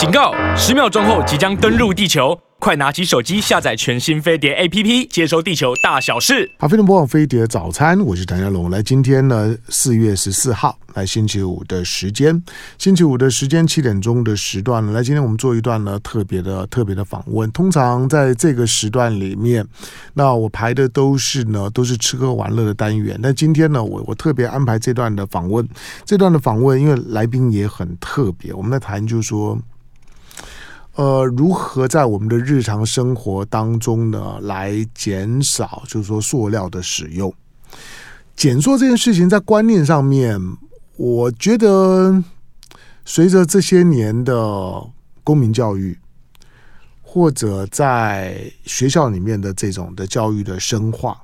警告！十秒钟后即将登陆地球，快拿起手机下载全新飞碟 APP，接收地球大小事。好，飞碟播放飞碟早餐，我是谭家龙。来，今天呢，四月十四号，来星期五的时间，星期五的时间七点钟的时段呢，来，今天我们做一段呢特别的特别的访问。通常在这个时段里面，那我排的都是呢都是吃喝玩乐的单元。但今天呢，我我特别安排这段的访问，这段的访问，因为来宾也很特别，我们在谈就是说。呃，如何在我们的日常生活当中呢，来减少就是说塑料的使用？减塑这件事情在观念上面，我觉得随着这些年的公民教育，或者在学校里面的这种的教育的深化，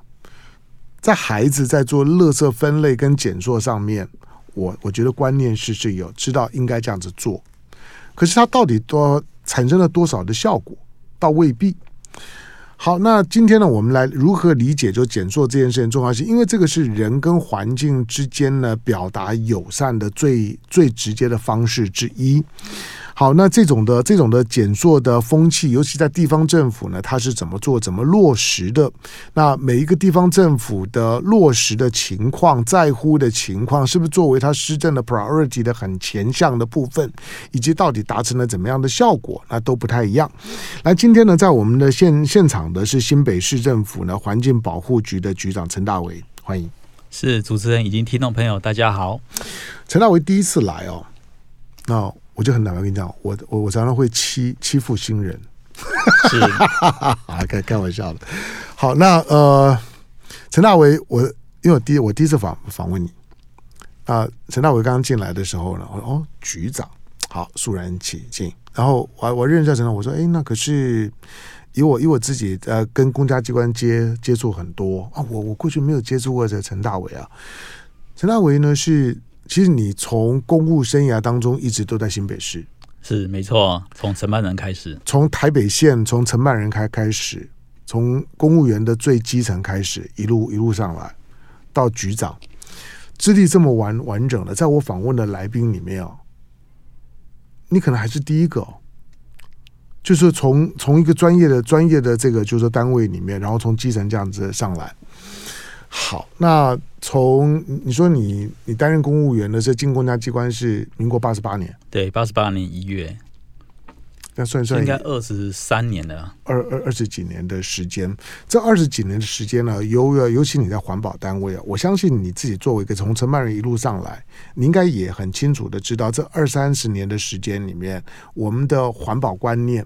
在孩子在做垃圾分类跟减塑上面，我我觉得观念是是有知道应该这样子做，可是他到底多？产生了多少的效果，倒未必。好，那今天呢，我们来如何理解就减塑这件事情重要性？因为这个是人跟环境之间呢，表达友善的最最直接的方式之一。好，那这种的这种的减塑的风气，尤其在地方政府呢，它是怎么做、怎么落实的？那每一个地方政府的落实的情况、在乎的情况，是不是作为它施政的 priority 的很前向的部分，以及到底达成了怎么样的效果，那都不太一样。来，今天呢，在我们的现现场的是新北市政府呢环境保护局的局长陈大为，欢迎。是主持人以及听众朋友，大家好。陈大为第一次来哦，那。我就很坦白跟你讲，我我我常常会欺欺负新人，是啊，开开玩笑的。好，那呃，陈大为，我因为我第一我第一次访访问你啊，呃，陈大为刚刚进来的时候呢，我说哦，局长，好，肃然起敬。然后我我认识陈大，我说哎，那可是以我以我自己呃跟公家机关接接触很多啊，我我过去没有接触过这陈大为啊，陈大为呢是。其实你从公务生涯当中一直都在新北市，是没错。从承办人开始，从台北县从承办人开开始，从公务员的最基层开始，一路一路上来到局长，资历这么完完整的，在我访问的来宾里面哦，你可能还是第一个，就是从从一个专业的专业的这个就是单位里面，然后从基层这样子上来。好，那从你说你你担任公务员的时候进公家机关是民国八十八年，对，八十八年一月，那算算应该二十三年了，二二二十几年的时间。这二十几年的时间呢，尤尤其你在环保单位啊，我相信你自己作为一个从承办人一路上来，你应该也很清楚的知道，这二三十年的时间里面，我们的环保观念、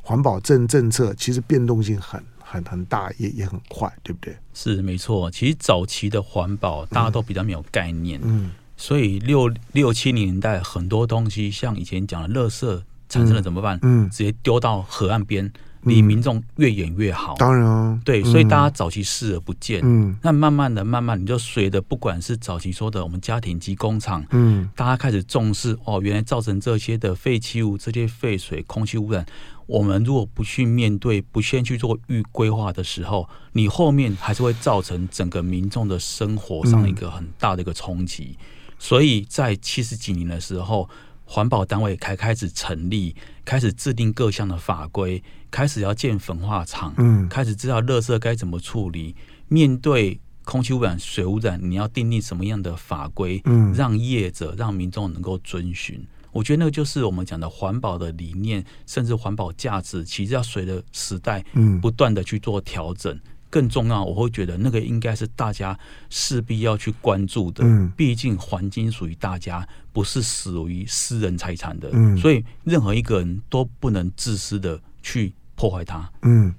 环保政政策其实变动性很。很很大，也也很快，对不对？是没错。其实早期的环保大家都比较没有概念，嗯，所以六六七年代很多东西，像以前讲的，垃圾产生了怎么办？嗯，直接丢到河岸边，离民众越远越好。当然啊，对，所以大家早期视而不见，嗯，那慢慢的、慢慢，你就随着不管是早期说的我们家庭及工厂，嗯，大家开始重视哦，原来造成这些的废弃物、这些废水、空气污染。我们如果不去面对，不先去做预规划的时候，你后面还是会造成整个民众的生活上一个很大的一个冲击。所以在七十几年的时候，环保单位才开始成立，开始制定各项的法规，开始要建焚化厂，嗯，开始知道垃圾该怎么处理。面对空气污染、水污染，你要订立什么样的法规，嗯，让业者、让民众能够遵循。我觉得那个就是我们讲的环保的理念，甚至环保价值，其实要随着时代不断的去做调整。嗯、更重要，我会觉得那个应该是大家势必要去关注的。嗯，毕竟环境属于大家，不是属于私人财产的。嗯，所以任何一个人都不能自私的去破坏它。嗯，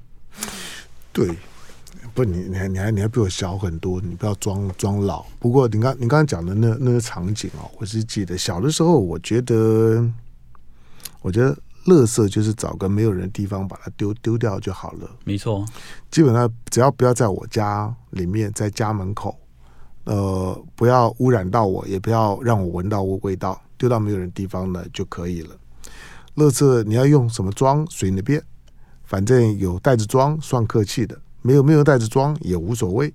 对。不，你你还你还你还比我小很多，你不要装装老。不过你刚你刚刚讲的那那个场景哦，我是记得小的时候，我觉得，我觉得垃圾就是找个没有人的地方把它丢丢掉就好了。没错，基本上只要不要在我家里面，在家门口，呃，不要污染到我，也不要让我闻到味道，丢到没有人的地方呢就可以了。垃圾你要用什么装随你便，反正有袋子装算客气的。没有没有袋子装也无所谓，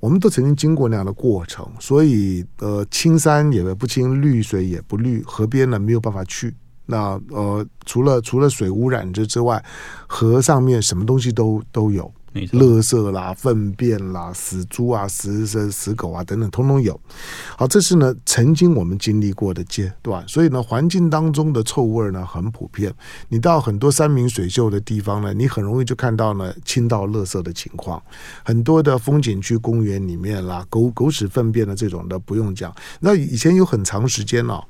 我们都曾经经过那样的过程，所以呃，青山也不青，绿水也不绿，河边呢没有办法去，那呃，除了除了水污染之之外，河上面什么东西都都有。垃圾啦、粪便啦、死猪啊、死死死狗啊等等，通通有。好，这是呢曾经我们经历过的阶段，所以呢环境当中的臭味呢很普遍。你到很多山明水秀的地方呢，你很容易就看到呢倾倒垃圾的情况。很多的风景区、公园里面啦，狗狗屎粪便的这种的不用讲。那以前有很长时间哦，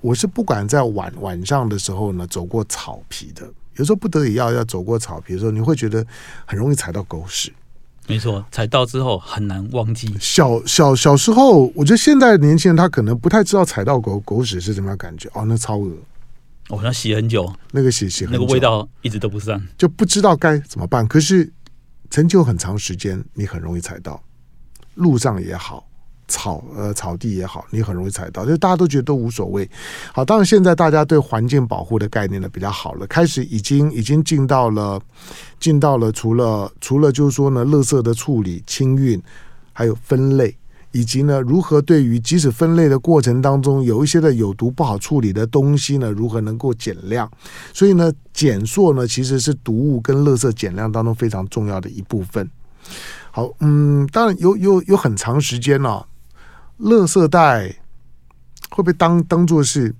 我是不管在晚晚上的时候呢走过草皮的。有时候不得已要要走过草皮的时候，你会觉得很容易踩到狗屎。没错，踩到之后很难忘记。小小小时候，我觉得现在的年轻人他可能不太知道踩到狗狗屎是什么样感觉。哦，那超恶！哦，那洗很久，那个洗洗很久，那个味道一直都不散，就不知道该怎么办。可是曾经有很长时间，你很容易踩到，路上也好。草呃草地也好，你很容易踩到，就大家都觉得都无所谓。好，当然现在大家对环境保护的概念呢比较好了，开始已经已经进到了进到了除了除了就是说呢，垃圾的处理、清运，还有分类，以及呢如何对于即使分类的过程当中有一些的有毒不好处理的东西呢，如何能够减量？所以呢，减塑呢其实是毒物跟垃圾减量当中非常重要的一部分。好，嗯，当然有有有很长时间呢、哦。垃圾袋会被当当做是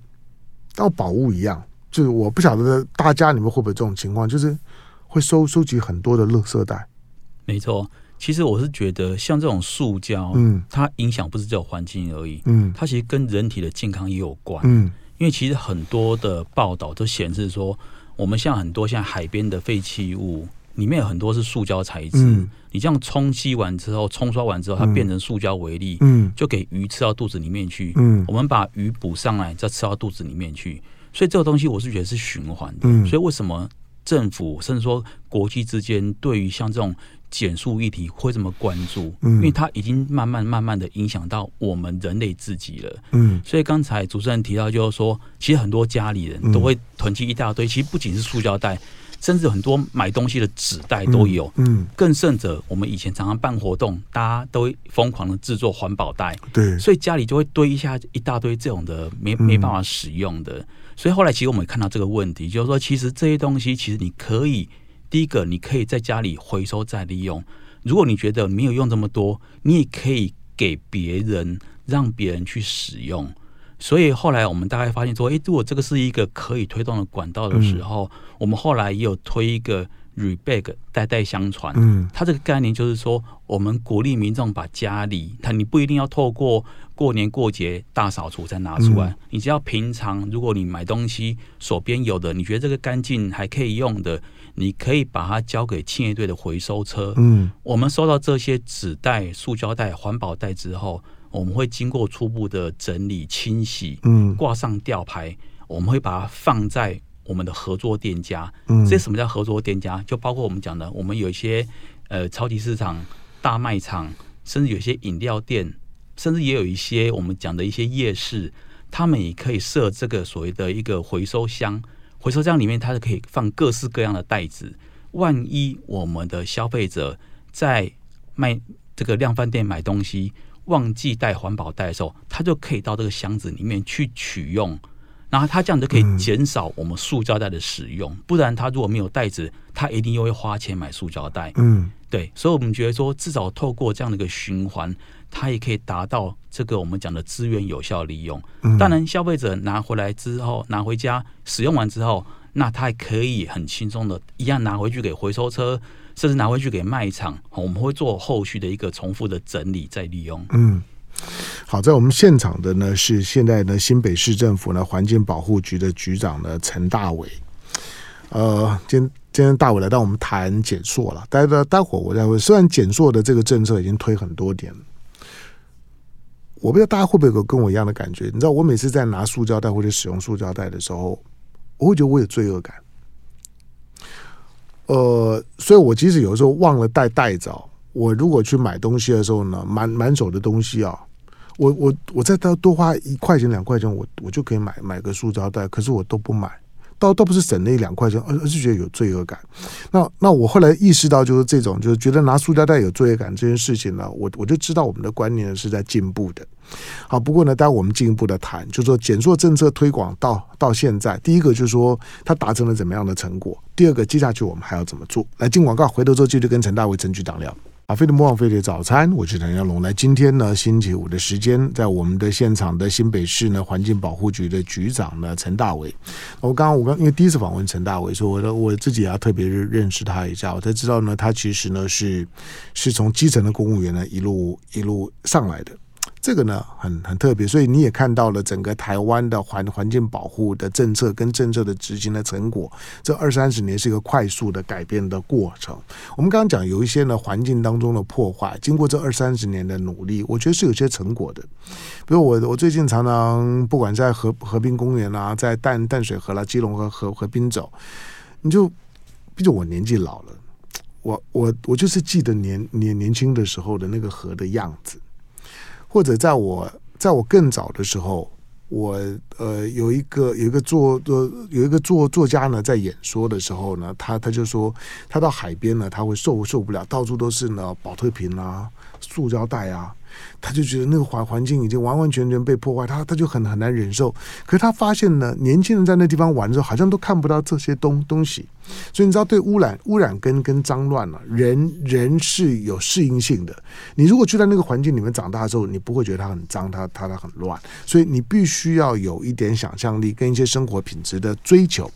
当宝物一样，就是我不晓得大家你们会不会这种情况，就是会收收集很多的垃圾袋。没错，其实我是觉得像这种塑胶，嗯，它影响不是只有环境而已，嗯，它其实跟人体的健康也有关，嗯，因为其实很多的报道都显示说，我们像很多像海边的废弃物。里面有很多是塑胶材质，嗯、你这样冲洗完之后，冲刷完之后，它变成塑胶微粒，嗯、就给鱼吃到肚子里面去。嗯、我们把鱼补上来，再吃到肚子里面去。所以这个东西我是觉得是循环的。嗯、所以为什么政府甚至说国际之间对于像这种减塑议题会这么关注？嗯、因为它已经慢慢慢慢的影响到我们人类自己了。嗯、所以刚才主持人提到，就是说，其实很多家里人都会囤积一大堆，其实不仅是塑胶袋。甚至很多买东西的纸袋都有，嗯，嗯，更甚者，我们以前常常办活动，大家都疯狂的制作环保袋，对，所以家里就会堆一下一大堆这种的没没办法使用的，所以后来其实我们也看到这个问题，就是说，其实这些东西其实你可以，第一个你可以在家里回收再利用，如果你觉得没有用这么多，你也可以给别人，让别人去使用。所以后来我们大概发现说，诶，如果这个是一个可以推动的管道的时候，嗯、我们后来也有推一个 rebag 代代相传。嗯，它这个概念就是说，我们鼓励民众把家里，它你不一定要透过过年过节大扫除才拿出来，嗯、你只要平常如果你买东西手边有的，你觉得这个干净还可以用的，你可以把它交给清洁队的回收车。嗯，我们收到这些纸袋、塑胶袋、环保袋之后。我们会经过初步的整理清洗，嗯，挂上吊牌，我们会把它放在我们的合作店家。嗯，这什么叫合作店家？就包括我们讲的，我们有一些呃超级市场、大卖场，甚至有些饮料店，甚至也有一些我们讲的一些夜市，他们也可以设这个所谓的一个回收箱。回收箱里面它是可以放各式各样的袋子。万一我们的消费者在卖这个量贩店买东西，忘记带环保袋的时候，他就可以到这个箱子里面去取用，然后他这样就可以减少我们塑胶袋的使用。嗯、不然他如果没有袋子，他一定又会花钱买塑胶袋。嗯，对，所以我们觉得说，至少透过这样的一个循环，它也可以达到这个我们讲的资源有效利用。嗯、当然，消费者拿回来之后，拿回家使用完之后，那他还可以很轻松的一样拿回去给回收车。甚至拿回去给卖场，我们会做后续的一个重复的整理再利用。嗯，好，在我们现场的呢是现在呢新北市政府呢环境保护局的局长呢陈大伟。呃，今今天大伟来到我们谈减塑了，待待待会儿我再会。虽然减塑的这个政策已经推很多年，我不知道大家会不会有跟我一样的感觉？你知道，我每次在拿塑胶袋或者使用塑胶袋的时候，我会觉得我有罪恶感。呃，所以我即使有时候忘了带袋子，我如果去买东西的时候呢，满满手的东西啊，我我我再多多花一块钱两块钱，我我就可以买买个塑胶袋，可是我都不买，倒倒不是省那两块钱，而是觉得有罪恶感。那那我后来意识到，就是这种就是觉得拿塑料袋有罪恶感这件事情呢，我我就知道我们的观念是在进步的。好，不过呢，待会我们进一步的谈，就是说减塑政策推广到到现在，第一个就是说它达成了怎么样的成果，第二个接下去我们还要怎么做？来进广告，回头之后继续跟陈大为陈局长聊。阿飞的莫忘飞的早餐，我是陈耀龙。来，今天呢，星期五的时间，在我们的现场的新北市呢环境保护局的局长呢陈大伟。我刚刚我刚因为第一次访问陈大伟，所以我的我自己也要特别认识他一下，我才知道呢，他其实呢是是从基层的公务员呢一路一路上来的。这个呢很很特别，所以你也看到了整个台湾的环环境保护的政策跟政策的执行的成果。这二三十年是一个快速的改变的过程。我们刚刚讲有一些呢环境当中的破坏，经过这二三十年的努力，我觉得是有些成果的。比如我我最近常常不管在河河滨公园啊，在淡淡水河啦、基隆河河河滨走，你就毕竟我年纪老了，我我我就是记得年年年轻的时候的那个河的样子。或者在我在我更早的时候，我呃有一个有一个作作有一个作作家呢，在演说的时候呢，他他就说他到海边呢，他会受受不了，到处都是呢保特瓶啊、塑胶袋啊。他就觉得那个环环境已经完完全全被破坏，他他就很很难忍受。可是他发现呢，年轻人在那地方玩的时候，好像都看不到这些东东西。所以你知道，对污染、污染跟跟脏乱了，人人是有适应性的。你如果去在那个环境里面长大之后，你不会觉得它很脏，它它它很乱。所以你必须要有一点想象力跟一些生活品质的追求。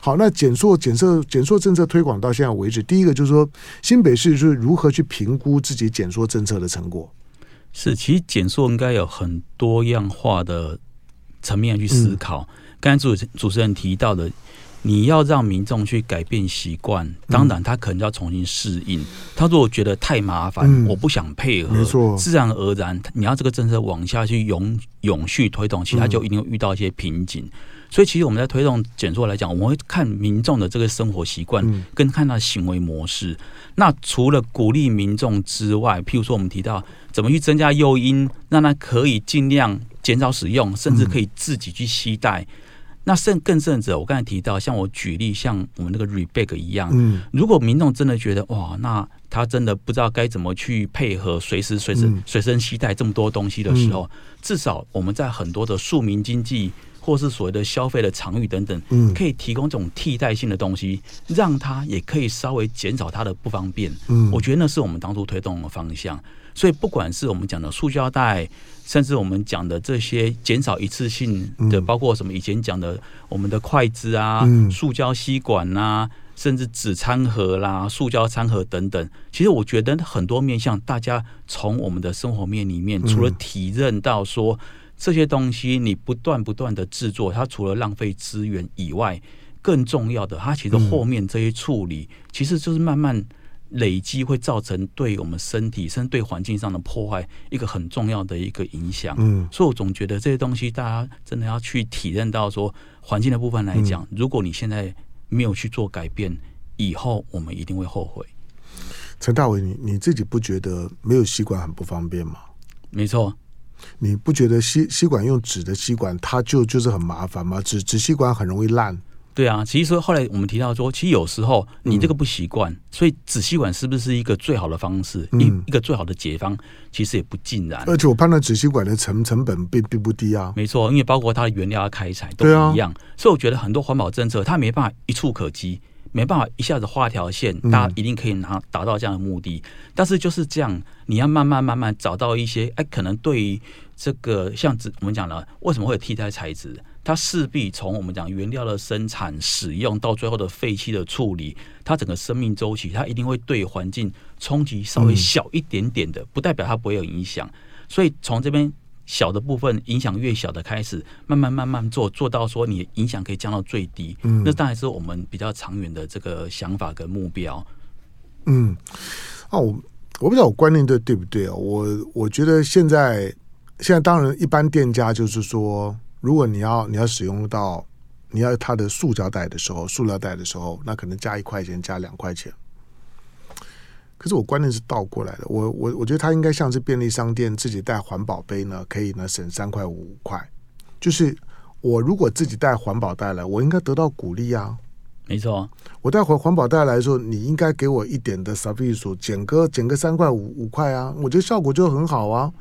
好，那减塑、减塑、减塑政策推广到现在为止，第一个就是说，新北市是如何去评估自己减塑政策的成果。是，其实减塑应该有很多样化的层面去思考。刚、嗯、才主主持人提到的，你要让民众去改变习惯，当然他可能要重新适应。他如果觉得太麻烦，嗯、我不想配合，没错，自然而然，你要这个政策往下去永永续推动，其实他就一定会遇到一些瓶颈。嗯所以，其实我们在推动减塑来讲，我们会看民众的这个生活习惯，跟看他的行为模式。那除了鼓励民众之外，譬如说我们提到怎么去增加诱因，让他可以尽量减少使用，甚至可以自己去携带。那甚更甚者，我刚才提到，像我举例，像我们那个 rebag 一样，如果民众真的觉得哇，那他真的不知道该怎么去配合，随时随身随身携带这么多东西的时候，至少我们在很多的庶民经济。或是所谓的消费的场域等等，嗯可以提供这种替代性的东西，让它也可以稍微减少它的不方便。嗯我觉得那是我们当初推动的方向。所以不管是我们讲的塑胶袋，甚至我们讲的这些减少一次性的，包括什么以前讲的我们的筷子啊、塑胶吸管啊，甚至纸餐盒啦、塑胶餐盒等等，其实我觉得很多面向，大家从我们的生活面里面，除了体认到说。这些东西你不断不断的制作，它除了浪费资源以外，更重要的，它其实后面这些处理，其实就是慢慢累积，会造成对我们身体甚至对环境上的破坏一个很重要的一个影响。嗯，所以我总觉得这些东西，大家真的要去体认到说，环境的部分来讲，如果你现在没有去做改变，以后我们一定会后悔。陈大伟，你你自己不觉得没有吸管很不方便吗？没错。你不觉得吸吸管用纸的吸管，它就就是很麻烦吗？纸纸吸管很容易烂。对啊，其实说后来我们提到说，其实有时候你这个不习惯，嗯、所以纸吸管是不是一个最好的方式？一、嗯、一个最好的解方，其实也不尽然。而且我判断纸吸管的成成本并并不低啊。没错，因为包括它的原料要开采都一样，啊、所以我觉得很多环保政策它没办法一触可及。没办法一下子画条线，大家一定可以拿达到这样的目的。嗯、但是就是这样，你要慢慢慢慢找到一些，哎，可能对于这个像我们讲了，为什么会有替代材质？它势必从我们讲原料的生产、使用到最后的废弃的处理，它整个生命周期，它一定会对环境冲击稍微小一点点的，嗯、不代表它不会有影响。所以从这边。小的部分影响越小的开始，慢慢慢慢做，做到说你影响可以降到最低。嗯，那当然是我们比较长远的这个想法跟目标。嗯，啊，我我不知道我观念对对不对啊？我我觉得现在现在当然一般店家就是说，如果你要你要使用到你要它的塑胶袋的时候，塑料袋的时候，那可能加一块钱，加两块钱。可是我观念是倒过来的，我我我觉得他应该像是便利商店自己带环保杯呢，可以呢省三块五块。就是我如果自己带环保袋来，我应该得到鼓励啊。没错，我带环环保袋来的时候，你应该给我一点的 service，减个减个三块五五块啊，我觉得效果就很好啊。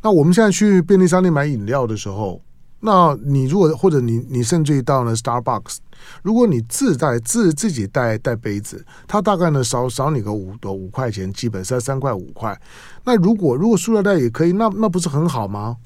那我们现在去便利商店买饮料的时候，那你如果或者你你甚至于到了 Starbucks，如果你自带自自己带带杯子，它大概呢少少你个五多五块钱，基本上三块五块。那如果如果塑料袋也可以，那那不是很好吗？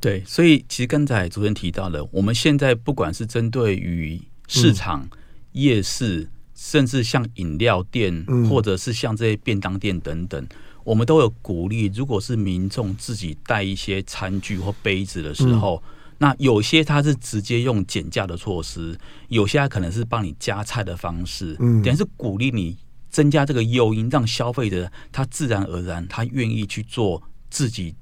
对，所以其实刚才主持人提到了，我们现在不管是针对于市场。嗯夜市，甚至像饮料店，或者是像这些便当店等等，嗯、我们都有鼓励。如果是民众自己带一些餐具或杯子的时候，嗯、那有些他是直接用减价的措施，有些他可能是帮你加菜的方式，嗯，等于是鼓励你增加这个诱因，让消费者他自然而然他愿意去做自己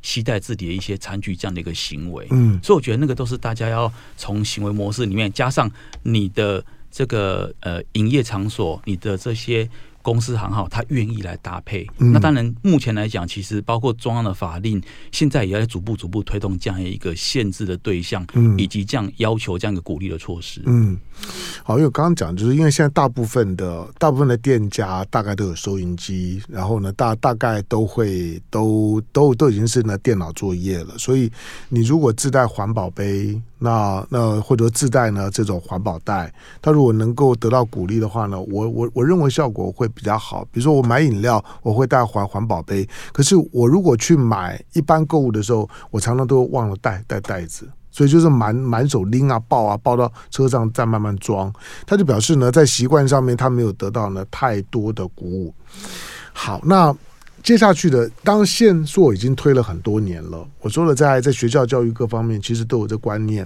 期待自己的一些餐具这样的一个行为。嗯，所以我觉得那个都是大家要从行为模式里面加上你的。这个呃，营业场所，你的这些。公司行号，他愿意来搭配。嗯、那当然，目前来讲，其实包括中央的法令，现在也在逐步逐步推动这样一个限制的对象，嗯、以及这样要求这样一个鼓励的措施。嗯，好，因为我刚刚讲，就是因为现在大部分的大部分的店家大概都有收银机，然后呢，大大概都会都都都已经是呢电脑作业了，所以你如果自带环保杯，那那或者自带呢这种环保袋，它如果能够得到鼓励的话呢，我我我认为效果会。比较好，比如说我买饮料，我会带环环保杯。可是我如果去买一般购物的时候，我常常都忘了带带袋子，所以就是满满手拎啊抱啊抱到车上再慢慢装。他就表示呢，在习惯上面他没有得到呢太多的鼓舞。好，那接下去的，当线索已经推了很多年了，我说了在在学校教育各方面其实都有这观念。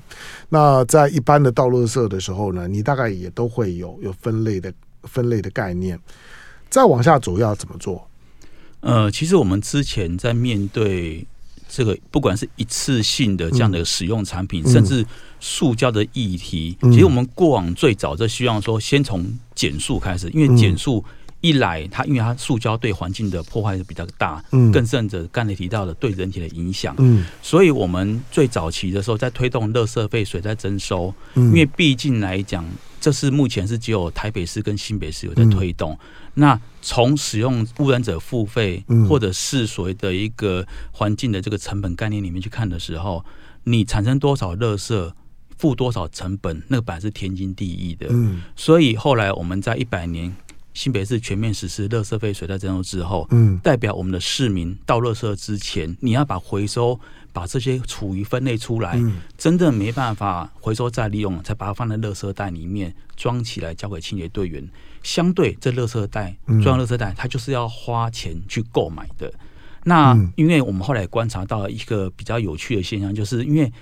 那在一般的道路社的时候呢，你大概也都会有有分类的分类的概念。再往下走要怎么做？呃，其实我们之前在面对这个，不管是一次性的这样的使用产品，嗯、甚至塑胶的议题，嗯、其实我们过往最早就希望说，先从减塑开始，因为减塑一来，它因为它塑胶对环境的破坏是比较大，嗯，更甚者刚才提到的对人体的影响，嗯，所以我们最早期的时候在推动垃圾废水在征收，嗯，因为毕竟来讲。这是目前是只有台北市跟新北市有在推动。嗯、那从使用污染者付费，或者是所谓的一个环境的这个成本概念里面去看的时候，你产生多少垃圾，付多少成本，那个本来是天经地义的。嗯，所以后来我们在一百年新北市全面实施垃圾费水袋征收之后，嗯，代表我们的市民到垃圾之前，你要把回收。把这些厨余分类出来，真的没办法回收再利用，才把它放在垃圾袋里面装起来，交给清洁队员。相对这垃圾袋装垃圾袋，它就是要花钱去购买的。那因为我们后来观察到了一个比较有趣的现象，就是因为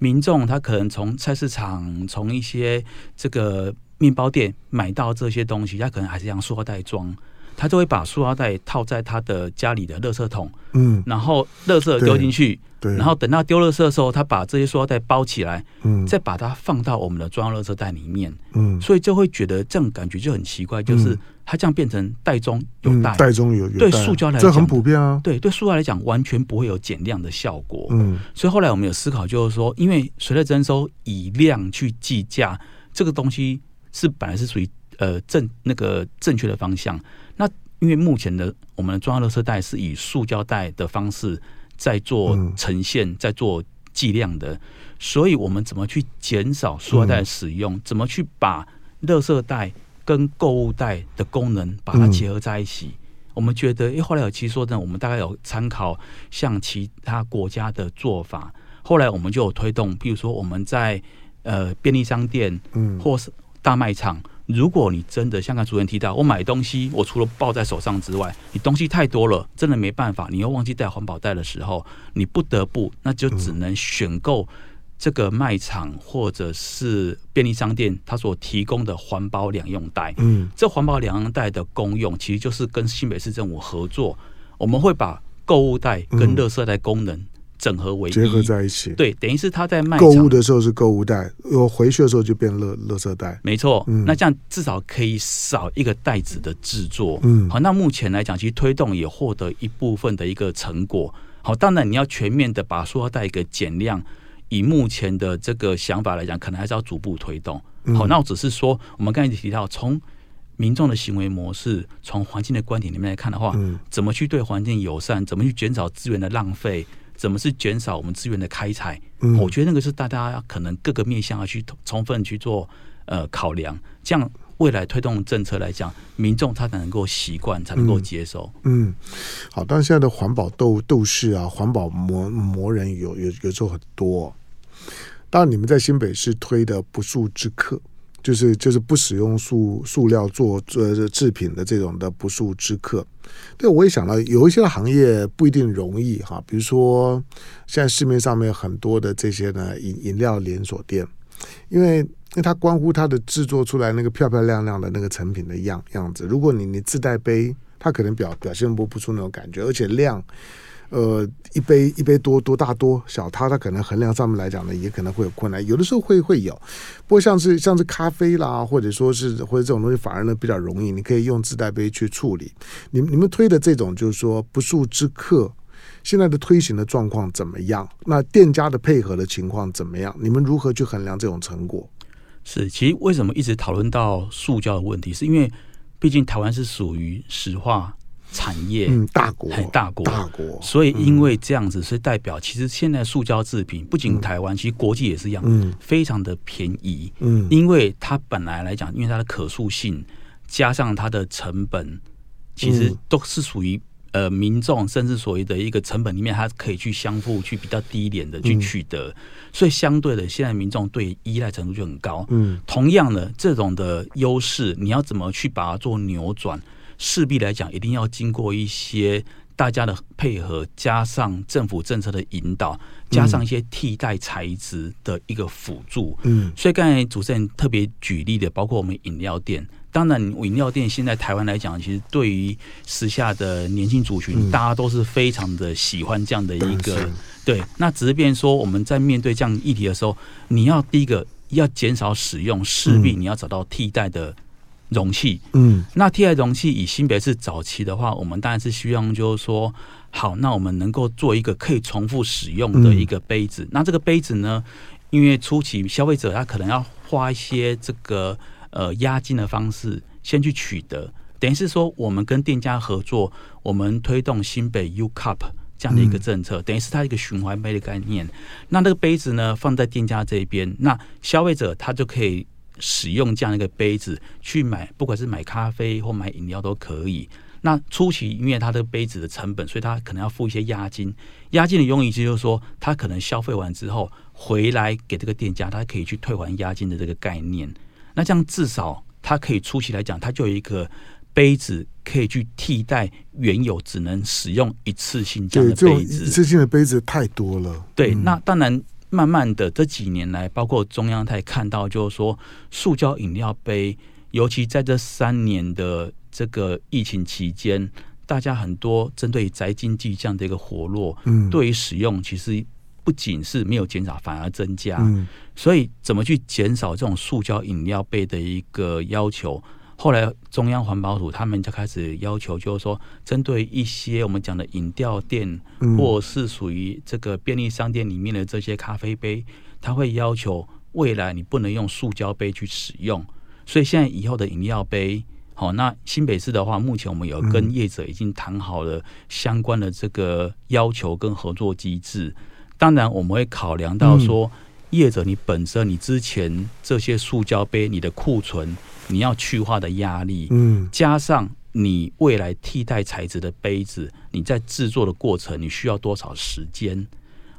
民众他可能从菜市场、从一些这个面包店买到这些东西，他可能还是用塑料袋装。他就会把塑料袋套在他的家里的垃圾桶，嗯，然后垃圾丢进去，对，然后等到丢垃圾的时候，他把这些塑料袋包起来，嗯，再把它放到我们的专用垃圾袋里面，嗯，所以就会觉得这种感觉就很奇怪，就是它这样变成袋中有袋，袋中有有对塑胶来讲这很普遍啊，对对塑料来讲完全不会有减量的效果，嗯，所以后来我们有思考，就是说，因为随着征收以量去计价，这个东西是本来是属于呃正那个正确的方向。那因为目前的我们的装垃圾袋是以塑胶袋的方式在做呈现，在做计量的，所以我们怎么去减少塑料袋的使用？怎么去把垃圾袋跟购物袋的功能把它结合在一起？我们觉得，因为后来有其实说呢，我们大概有参考像其他国家的做法，后来我们就有推动，比如说我们在呃便利商店，嗯，或是大卖场。如果你真的像刚才主任提到，我买东西，我除了抱在手上之外，你东西太多了，真的没办法，你又忘记带环保袋的时候，你不得不那就只能选购这个卖场或者是便利商店它所提供的环保两用袋。嗯，这环保两用袋的功用其实就是跟新北市政府合作，我们会把购物袋跟垃圾袋功能。整合为一，结合在一起，对，等于是他在卖购物的时候是购物袋，我回去的时候就变乐乐色袋，没错。嗯，那这样至少可以少一个袋子的制作。嗯，好，那目前来讲，其实推动也获得一部分的一个成果。好，当然你要全面的把塑料袋给减量，以目前的这个想法来讲，可能还是要逐步推动。好，那我只是说，我们刚才提到，从民众的行为模式，从环境的观点里面来看的话，怎么去对环境友善，怎么去减少资源的浪费，怎么是减少我们资源的开采，我觉得那个是大家可能各个面向要去充分去做呃考量，这样未来推动政策来讲，民众他才能够习惯，才能够接受。嗯，好，但现在的环保斗斗士啊，环保魔魔人有有有时候很多。当然，你们在新北市推的不速之客，就是就是不使用塑塑料做呃制品的这种的不速之客。对，我也想到有一些行业不一定容易哈，比如说现在市面上面很多的这些呢饮饮料连锁店，因为因为它关乎它的制作出来那个漂漂亮亮的那个成品的样样子。如果你你自带杯，它可能表表现不不出那种感觉，而且量。呃，一杯一杯多多大多小，它它可能衡量上面来讲呢，也可能会有困难。有的时候会会有，不过像是像是咖啡啦，或者说是或者这种东西，反而呢比较容易，你可以用自带杯去处理。你你们推的这种就是说不速之客，现在的推行的状况怎么样？那店家的配合的情况怎么样？你们如何去衡量这种成果？是，其实为什么一直讨论到塑胶的问题，是因为毕竟台湾是属于石化。产业嗯，大国很大国，大国，所以因为这样子，所以代表其实现在塑胶制品不仅台湾，其实国际也是一样，嗯，非常的便宜，嗯，因为它本来来讲，因为它的可塑性加上它的成本，其实都是属于呃民众甚至所谓的一个成本里面，它可以去相互去比较低一点的去取得，所以相对的，现在民众对依赖程度就很高，嗯，同样的这种的优势，你要怎么去把它做扭转？势必来讲，一定要经过一些大家的配合，加上政府政策的引导，加上一些替代材质的一个辅助。嗯，所以刚才主持人特别举例的，包括我们饮料店。当然，饮料店现在台湾来讲，其实对于时下的年轻族群，大家都是非常的喜欢这样的一个。对，那只是变说我们在面对这样议题的时候，你要第一个要减少使用，势必你要找到替代的。容器，嗯，那替代容器以新北市早期的话，我们当然是希望就是说，好，那我们能够做一个可以重复使用的一个杯子。嗯、那这个杯子呢，因为初期消费者他可能要花一些这个呃押金的方式先去取得，等于是说我们跟店家合作，我们推动新北 U Cup 这样的一个政策，嗯、等于是它一个循环杯的概念。那这个杯子呢，放在店家这边，那消费者他就可以。使用这样一个杯子去买，不管是买咖啡或买饮料都可以。那初期因为它的杯子的成本，所以他可能要付一些押金。押金的用意就是说，他可能消费完之后回来给这个店家，他可以去退还押金的这个概念。那这样至少他可以初期来讲，他就有一个杯子可以去替代原有只能使用一次性这样的杯子。一次性的杯子太多了。对，那当然。慢慢的这几年来，包括中央台看到，就是说，塑胶饮料杯，尤其在这三年的这个疫情期间，大家很多针对宅经济这样的一个活络，嗯，对于使用其实不仅是没有减少，反而增加。嗯，所以怎么去减少这种塑胶饮料杯的一个要求？后来中央环保署他们就开始要求，就是说，针对一些我们讲的饮料店，或是属于这个便利商店里面的这些咖啡杯，他会要求未来你不能用塑胶杯去使用。所以现在以后的饮料杯，好，那新北市的话，目前我们有跟业者已经谈好了相关的这个要求跟合作机制。当然，我们会考量到说，业者你本身你之前这些塑胶杯，你的库存。你要去化的压力，嗯，加上你未来替代材质的杯子，你在制作的过程，你需要多少时间？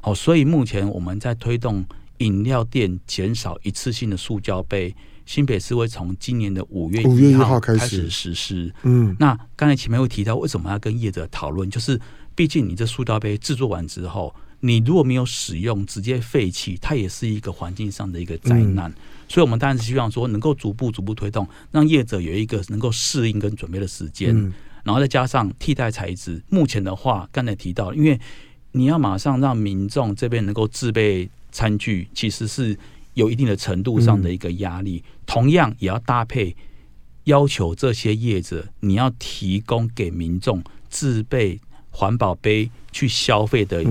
好，所以目前我们在推动饮料店减少一次性的塑胶杯，新北市会从今年的五月一号开始实施。嗯，那刚才前面会提到，为什么要跟业者讨论？就是毕竟你这塑胶杯制作完之后，你如果没有使用，直接废弃，它也是一个环境上的一个灾难。嗯所以，我们当然是希望说，能够逐步、逐步推动，让业者有一个能够适应跟准备的时间，嗯、然后再加上替代材质。目前的话，刚才提到，因为你要马上让民众这边能够自备餐具，其实是有一定的程度上的一个压力。嗯、同样，也要搭配要求这些业者，你要提供给民众自备环保杯去消费的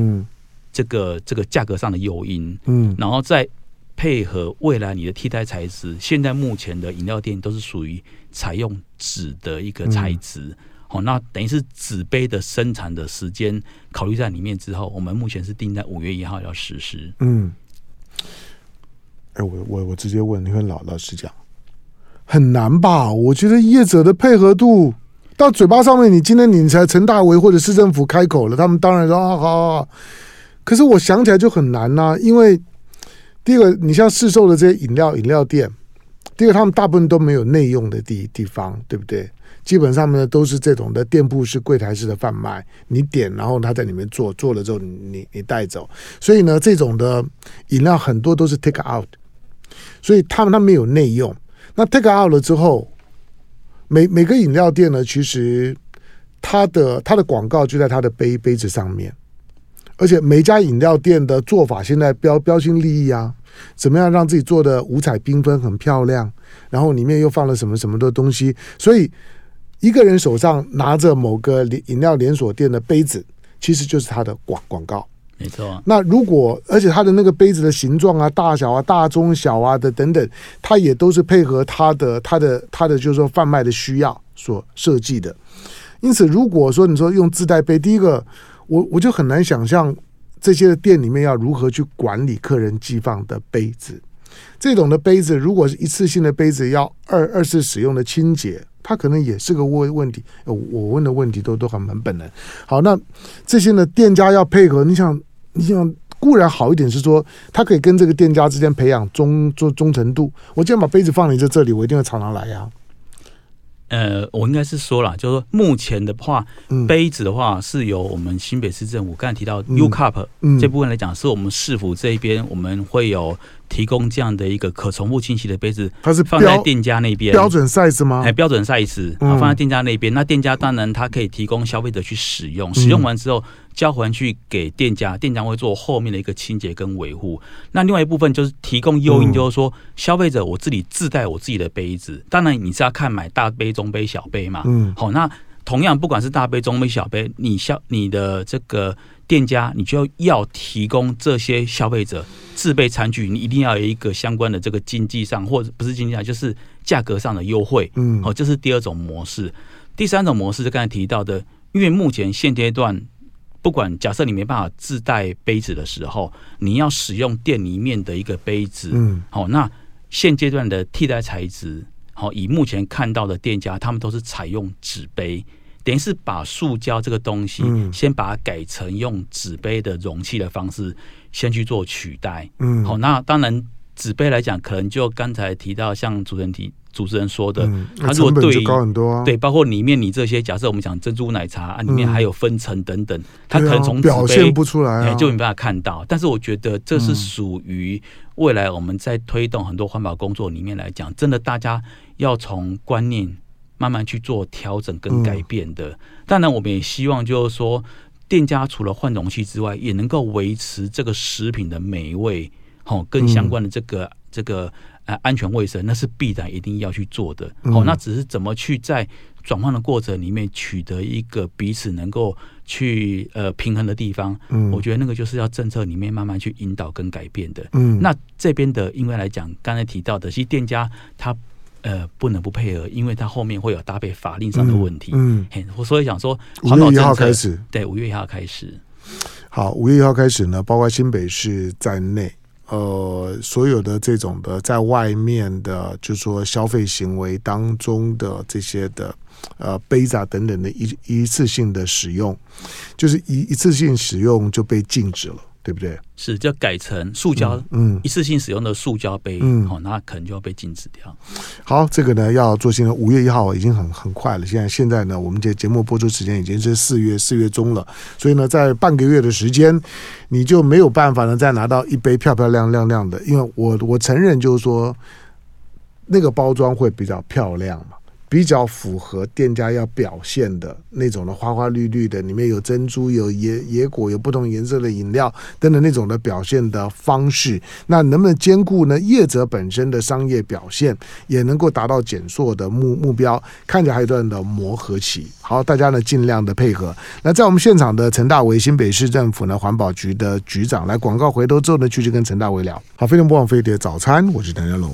这个这个价格上的诱因，嗯，然后再配合未来你的替代材质，现在目前的饮料店都是属于采用纸的一个材质，好、嗯，那等于是纸杯的生产的时间考虑在里面之后，我们目前是定在五月一号要实施，嗯，哎，我我我直接问，你很老老实讲，很难吧？我觉得业者的配合度。到嘴巴上面，你今天你才陈大为或者市政府开口了，他们当然说啊好，好，好。可是我想起来就很难呐、因为第一个，你像市售的这些饮料饮料店，第二个他们大部分都没有内用的地地方，对不对？基本上呢都是这种的店铺式柜台式的贩卖，你点然后他在里面做，做了之后你你带走，所以呢这种的饮料很多都是 take out，所以他们他没有内用，那 take out 了之后。每每个饮料店呢，其实它的它的广告就在它的杯杯子上面，而且每家饮料店的做法现在标标新立异啊，怎么样让自己做的五彩缤纷很漂亮，然后里面又放了什么什么的东西，所以一个人手上拿着某个饮料连锁店的杯子，其实就是他的广广告。没错、啊，那如果而且它的那个杯子的形状啊、大小啊、大中小啊的等等，它也都是配合它的、它的、它的，就是说贩卖的需要所设计的。因此，如果说你说用自带杯，第一个，我我就很难想象这些店里面要如何去管理客人寄放的杯子。这种的杯子，如果是一次性的杯子，要二二次使用的清洁，它可能也是个问问题。我问的问题都都很很本能。好，那这些呢，店家要配合，你想。你想固然好一点是说，他可以跟这个店家之间培养忠忠忠诚度。我既然把杯子放你在这里，我一定会常常来呀、呃，我应该是说了，就是说目前的话，嗯、杯子的话是由我们新北市政府刚才提到 U Cup、嗯、这部分来讲，是我们市府这边我们会有。提供这样的一个可重复清洗的杯子，它是放在店家那边标准 size 吗？哎，标准 size 啊，放在店家那边。那店家当然它可以提供消费者去使用，使用完之后交还去给店家，店家会做后面的一个清洁跟维护。那另外一部分就是提供诱因，就是说消费者我自己自带我自己的杯子，当然你是要看买大杯、中杯、小杯嘛。嗯，好，那同样不管是大杯、中杯、小杯，你消你的这个。店家，你就要提供这些消费者自备餐具，你一定要有一个相关的这个经济上，或者不是经济上，就是价格上的优惠。嗯，好，这是第二种模式。第三种模式就刚才提到的，因为目前现阶段，不管假设你没办法自带杯子的时候，你要使用店里面的一个杯子。嗯，好，那现阶段的替代材质，好，以目前看到的店家，他们都是采用纸杯。等于是把塑胶这个东西，先把它改成用纸杯的容器的方式，先去做取代。嗯，好，那当然纸杯来讲，可能就刚才提到，像主持人提主持人说的，它如果对高很多，对，包括里面你这些，假设我们讲珍珠奶茶啊，里面还有分层等等，它可能从表现不出来，就没办法看到。但是我觉得这是属于未来我们在推动很多环保工作里面来讲，真的大家要从观念。慢慢去做调整跟改变的，嗯、当然我们也希望就是说，店家除了换容器之外，也能够维持这个食品的美味，好，跟相关的这个、嗯、这个呃安全卫生，那是必然一定要去做的。好、嗯，那只是怎么去在转换的过程里面取得一个彼此能够去呃平衡的地方。嗯，我觉得那个就是要政策里面慢慢去引导跟改变的。嗯，那这边的因为来讲，刚才提到的，其实店家他。呃，不能不配合，因为它后面会有搭配法令上的问题。嗯，我、嗯、所以想说，五月一号开始，对，五月一号开始。好，五月一号开始呢，包括新北市在内，呃，所有的这种的在外面的，就是说消费行为当中的这些的呃杯子啊等等的一一次性的使用，就是一一次性使用就被禁止了。对不对？是，就改成塑胶，嗯，一次性使用的塑胶杯，嗯，好，那可能就要被禁止掉。好，这个呢要做新的，五月一号已经很很快了。现在现在呢，我们这节目播出时间已经是四月四月中了，所以呢，在半个月的时间，你就没有办法呢再拿到一杯漂漂亮亮亮的，因为我我承认就是说，那个包装会比较漂亮嘛。比较符合店家要表现的那种的花花绿绿的，里面有珍珠、有野野果、有不同颜色的饮料等等那种的表现的方式，那能不能兼顾呢？业者本身的商业表现也能够达到减塑的目目标，看起来还有一段的磨合期。好，大家呢尽量的配合。那在我们现场的陈大为，新北市政府呢环保局的局长，来广告回头之后呢，继续跟陈大为聊。好，非常不枉飞碟早餐，我是谭家龙。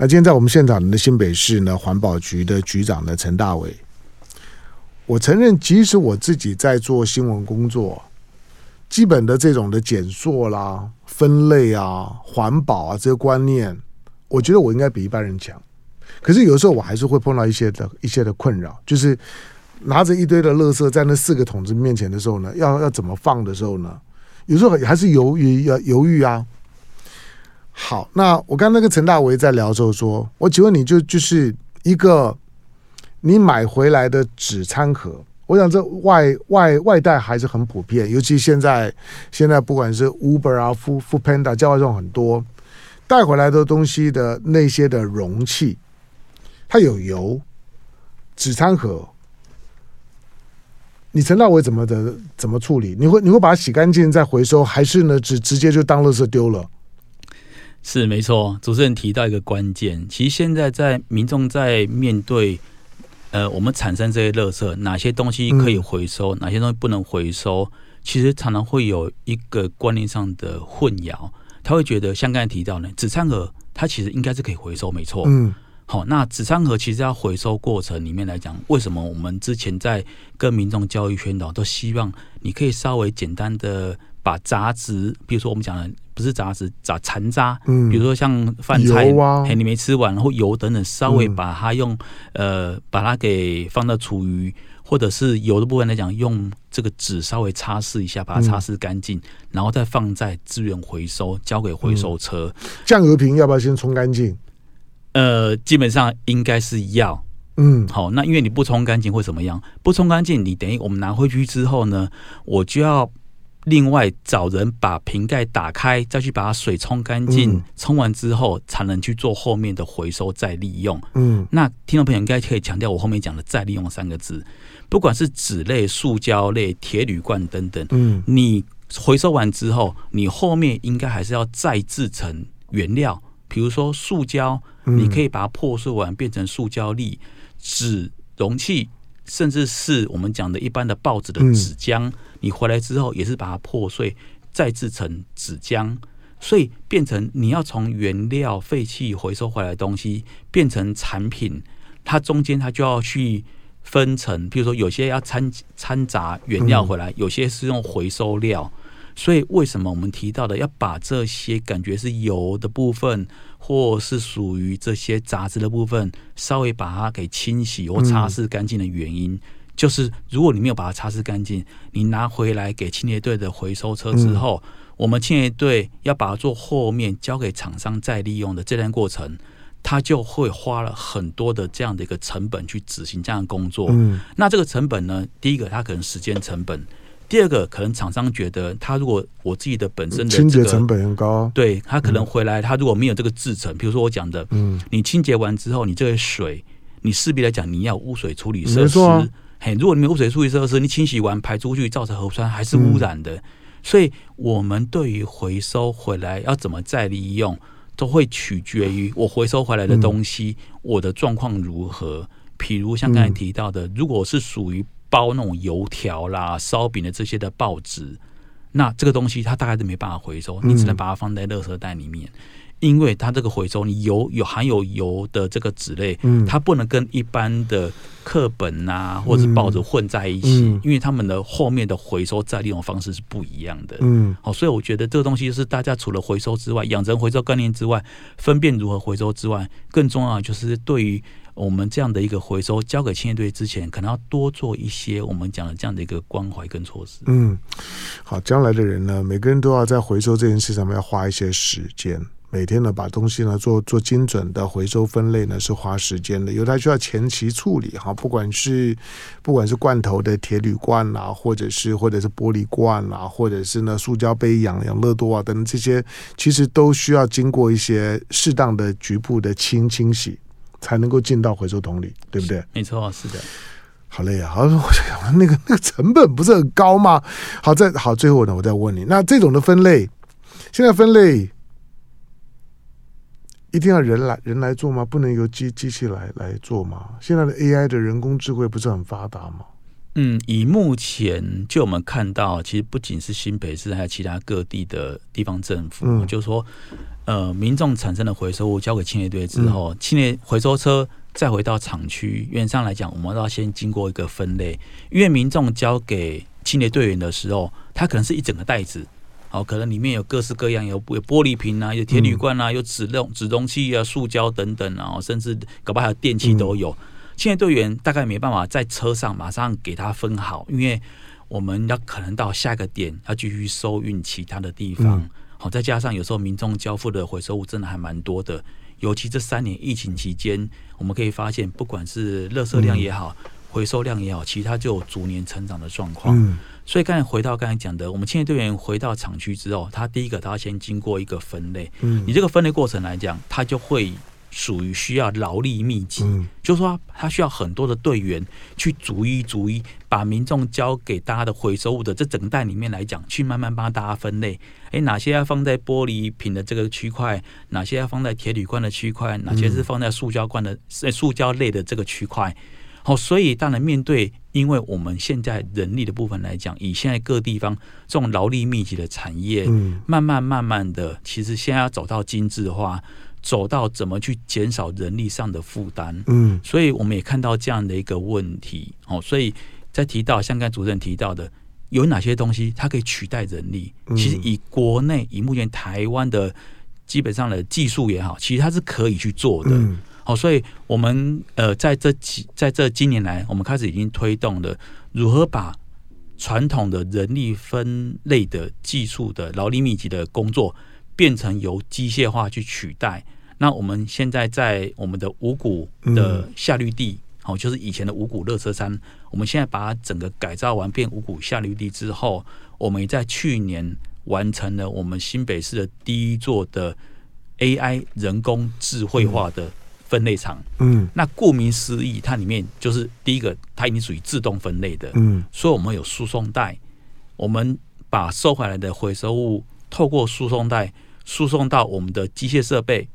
那今天在我们现场的新北市呢环保局的局长呢陈大伟，我承认，即使我自己在做新闻工作，基本的这种的减塑啦、分类啊、环保啊这些观念，我觉得我应该比一般人强。可是有时候我还是会碰到一些的一些的困扰，就是拿着一堆的垃圾在那四个桶子面前的时候呢，要要怎么放的时候呢，有时候还是犹豫要犹豫啊。好，那我刚刚那个陈大为在聊的时候说，我请问你就就是一个你买回来的纸餐盒，我想这外外外带还是很普遍，尤其现在现在不管是 Uber 啊、Food Foodpanda 叫外送很多，带回来的东西的那些的容器，它有油，纸餐盒，你陈大为怎么的怎么处理？你会你会把它洗干净再回收，还是呢直直接就当垃圾丢了？是没错，主持人提到一个关键，其实现在在民众在面对，呃，我们产生这些垃圾，哪些东西可以回收，嗯、哪些东西不能回收，其实常常会有一个观念上的混淆，他会觉得像刚才提到呢，纸餐盒它其实应该是可以回收，没错，嗯，好，那纸餐盒其实要回收过程里面来讲，为什么我们之前在跟民众教育宣导，都希望你可以稍微简单的。把杂质，比如说我们讲的不是杂质，杂残渣，嗯，比如说像饭菜，啊、嘿，你没吃完，然后油等等，稍微把它用，嗯、呃，把它给放到厨余，或者是油的部分来讲，用这个纸稍微擦拭一下，把它擦拭干净，嗯、然后再放在资源回收，交给回收车。酱油瓶要不要先冲干净？呃，基本上应该是要，嗯，好，那因为你不冲干净会怎么样？不冲干净，你等于我们拿回去之后呢，我就要。另外找人把瓶盖打开，再去把它水冲干净，冲、嗯、完之后才能去做后面的回收再利用。嗯，那听众朋友应该可以强调我后面讲的再利用三个字，不管是纸类、塑胶类、铁铝罐等等，嗯，你回收完之后，你后面应该还是要再制成原料，比如说塑胶，你可以把它破碎完变成塑胶粒、纸容器，甚至是我们讲的一般的报纸的纸浆。嗯你回来之后也是把它破碎，再制成纸浆，所以变成你要从原料废弃回收回来的东西变成产品，它中间它就要去分成，比如说有些要掺掺杂原料回来，有些是用回收料，所以为什么我们提到的要把这些感觉是油的部分，或是属于这些杂质的部分，稍微把它给清洗或擦拭干净的原因。就是如果你没有把它擦拭干净，你拿回来给清洁队的回收车之后，嗯、我们清洁队要把它做后面交给厂商再利用的这段过程，它就会花了很多的这样的一个成本去执行这样的工作。嗯，那这个成本呢，第一个它可能时间成本，第二个可能厂商觉得他如果我自己的本身的、這個、清洁成本很高，对他可能回来他如果没有这个制成，比如说我讲的，嗯，你清洁完之后，你这个水，你势必来讲你要污水处理设施。嘿，如果你没有污水处理设施，你清洗完排出去造成核酸还是污染的。嗯、所以，我们对于回收回来要怎么再利用，都会取决于我回收回来的东西，嗯、我的状况如何。譬如像刚才提到的，嗯、如果是属于包那种油条啦、烧饼的这些的报纸，那这个东西它大概是没办法回收，你只能把它放在垃圾袋里面。因为它这个回收，你油有含有油的这个纸类，嗯，它不能跟一般的课本啊或者是报纸混在一起，嗯、因为他们的后面的回收再利用方式是不一样的，嗯，好，所以我觉得这个东西是大家除了回收之外，养成回收概念之外，分辨如何回收之外，更重要的就是对于我们这样的一个回收交给清洁队之前，可能要多做一些我们讲的这样的一个关怀跟措施。嗯，好，将来的人呢，每个人都要在回收这件事上面要花一些时间。每天呢，把东西呢做做精准的回收分类呢，是花时间的，因为它需要前期处理哈，不管是不管是罐头的铁铝罐啊，或者是或者是玻璃罐啊，或者是呢塑胶杯养养乐多啊等等这些，其实都需要经过一些适当的局部的清清洗。才能够进到回收桶里，对不对？没错，是的。好累啊！好，我想那个那个成本不是很高吗？好，再好，最后呢，我再问你，那这种的分类，现在分类一定要人来人来做吗？不能由机机器来来做吗？现在的 AI 的人工智慧不是很发达吗？嗯，以目前就我们看到，其实不仅是新北市，还有其他各地的地方政府，嗯、就是说，呃，民众产生的回收物交给清洁队之后，嗯、清洁回收车再回到厂区，原则上来讲，我们都要先经过一个分类，因为民众交给清洁队员的时候，它可能是一整个袋子，哦，可能里面有各式各样，有有玻璃瓶啊，有铁铝罐啊，有纸容纸容器啊，塑胶等等啊，甚至搞不好还有电器都有。嗯清洁队员大概没办法在车上马上给他分好，因为我们要可能到下个点要继续收运其他的地方。好，再加上有时候民众交付的回收物真的还蛮多的，尤其这三年疫情期间，我们可以发现，不管是垃圾量也好，回收量也好，其他就有逐年成长的状况。嗯所以刚才回到刚才讲的，我们清洁队员回到厂区之后，他第一个他要先经过一个分类。嗯你这个分类过程来讲，他就会。属于需要劳力密集，嗯、就是说他需要很多的队员去逐一逐一把民众交给大家的回收物的这整袋里面来讲，去慢慢帮大家分类。诶，哪些要放在玻璃瓶的这个区块？哪些要放在铁铝罐的区块？哪些是放在塑胶罐的、嗯、塑胶类的这个区块？好，所以当然面对，因为我们现在人力的部分来讲，以现在各地方这种劳力密集的产业，嗯、慢慢慢慢的，其实现在要走到精致化。走到怎么去减少人力上的负担，嗯，所以我们也看到这样的一个问题，哦，所以在提到像刚才主任提到的，有哪些东西它可以取代人力？其实以国内以目前台湾的基本上的技术也好，其实它是可以去做的，好，所以我们呃在这几在这今年来，我们开始已经推动了如何把传统的人力分类的技术的劳力密集的工作。变成由机械化去取代。那我们现在在我们的五股的下绿地，好，就是以前的五股乐车山，我们现在把它整个改造完变五股下绿地之后，我们也在去年完成了我们新北市的第一座的 AI 人工智慧化的分类厂。嗯，那顾名思义，它里面就是第一个，它已经属于自动分类的。嗯，所以我们有输送带，我们把收回来的回收物透过输送带。输送到我们的机械设备，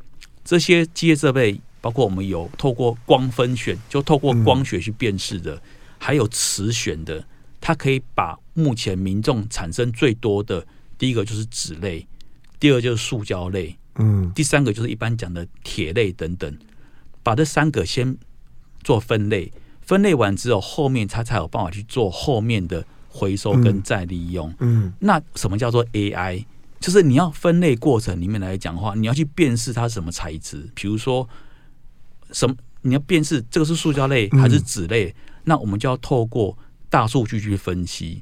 这些机械设备包括我们有透过光分选，就透过光学去辨识的，还有磁选的，它可以把目前民众产生最多的第一个就是纸类，第二就是塑胶类，嗯，第三个就是一般讲的铁类等等，把这三个先做分类，分类完之后，后面它才有办法去做后面的回收跟再利用，嗯，那什么叫做 AI？就是你要分类过程里面来讲的话，你要去辨识它是什么材质，比如说什么，你要辨识这个是塑胶类还是纸类，嗯、那我们就要透过大数据去分析。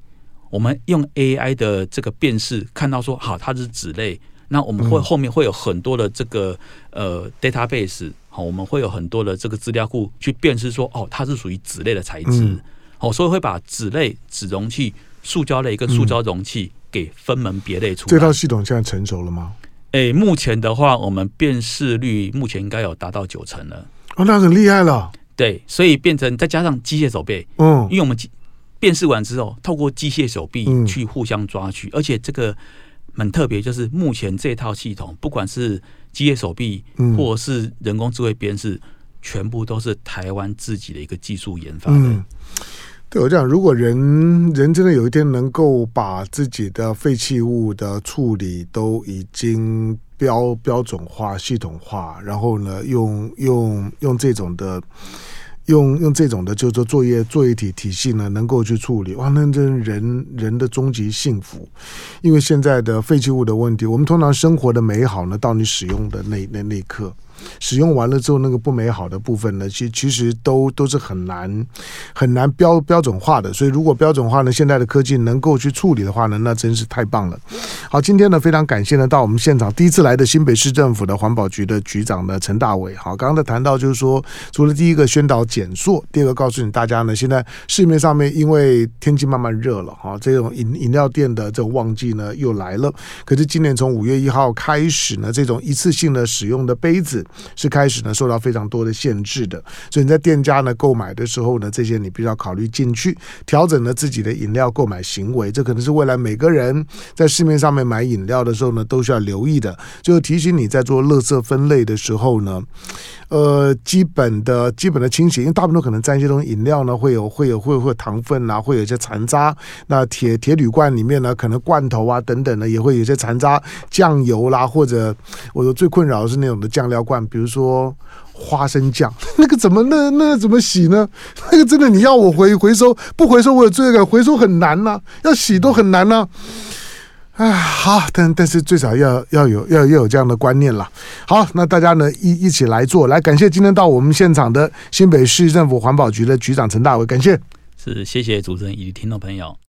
我们用 AI 的这个辨识，看到说好它是纸类，那我们会后面会有很多的这个呃 database，好，我们会有很多的这个资料库去辨识说哦，它是属于纸类的材质，好、嗯，所以会把纸类纸容器、塑胶类跟塑胶容器。给分门别类出来。这套系统现在成熟了吗？诶、欸，目前的话，我们辨识率目前应该有达到九成了。哦，那很厉害了。对，所以变成再加上机械手臂，嗯，因为我们辨识完之后，透过机械手臂去互相抓取，嗯、而且这个很特别，就是目前这套系统，不管是机械手臂，或者是人工智慧编制，嗯、全部都是台湾自己的一个技术研发的。嗯对我讲，如果人人真的有一天能够把自己的废弃物的处理都已经标标准化、系统化，然后呢，用用用这种的，用用这种的，就是说作业作业体体系呢，能够去处理，哇，那这人人的终极幸福。因为现在的废弃物的问题，我们通常生活的美好呢，到你使用的那那那一刻。使用完了之后，那个不美好的部分呢，其其实都都是很难很难标标准化的。所以，如果标准化呢，现在的科技能够去处理的话呢，那真是太棒了。好，今天呢，非常感谢呢，到我们现场第一次来的新北市政府的环保局的局长呢，陈大伟。好，刚刚在谈到就是说，除了第一个宣导减塑，第二个告诉你大家呢，现在市面上面因为天气慢慢热了，哈，这种饮饮料店的这种旺季呢又来了。可是今年从五月一号开始呢，这种一次性的使用的杯子。是开始呢受到非常多的限制的。所以你在店家呢购买的时候呢，这些你必须要考虑进去，调整了自己的饮料购买行为。这可能是未来每个人在市面上面买饮料的时候呢，都需要留意的。就提醒你在做垃圾分类的时候呢，呃，基本的基本的清洗，因为大部分都可能沾一些东西，饮料呢会有会有会有会糖分啊，会有一些残渣。那铁铁铝罐里面呢，可能罐头啊等等呢，也会有些残渣，酱油啦，或者我说最困扰的是那种的酱料罐，比如说花生酱，那个怎么那那怎么洗呢？那个真的你要我回回收不回收我有罪恶感，回收很难呐、要洗都很难呐、啊。好，但但是最少要要有要要有这样的观念了。好，那大家呢一一起来做，来感谢今天到我们现场的新北市政府环保局的局长陈大伟，感谢。是，谢谢主持人以及听众朋友。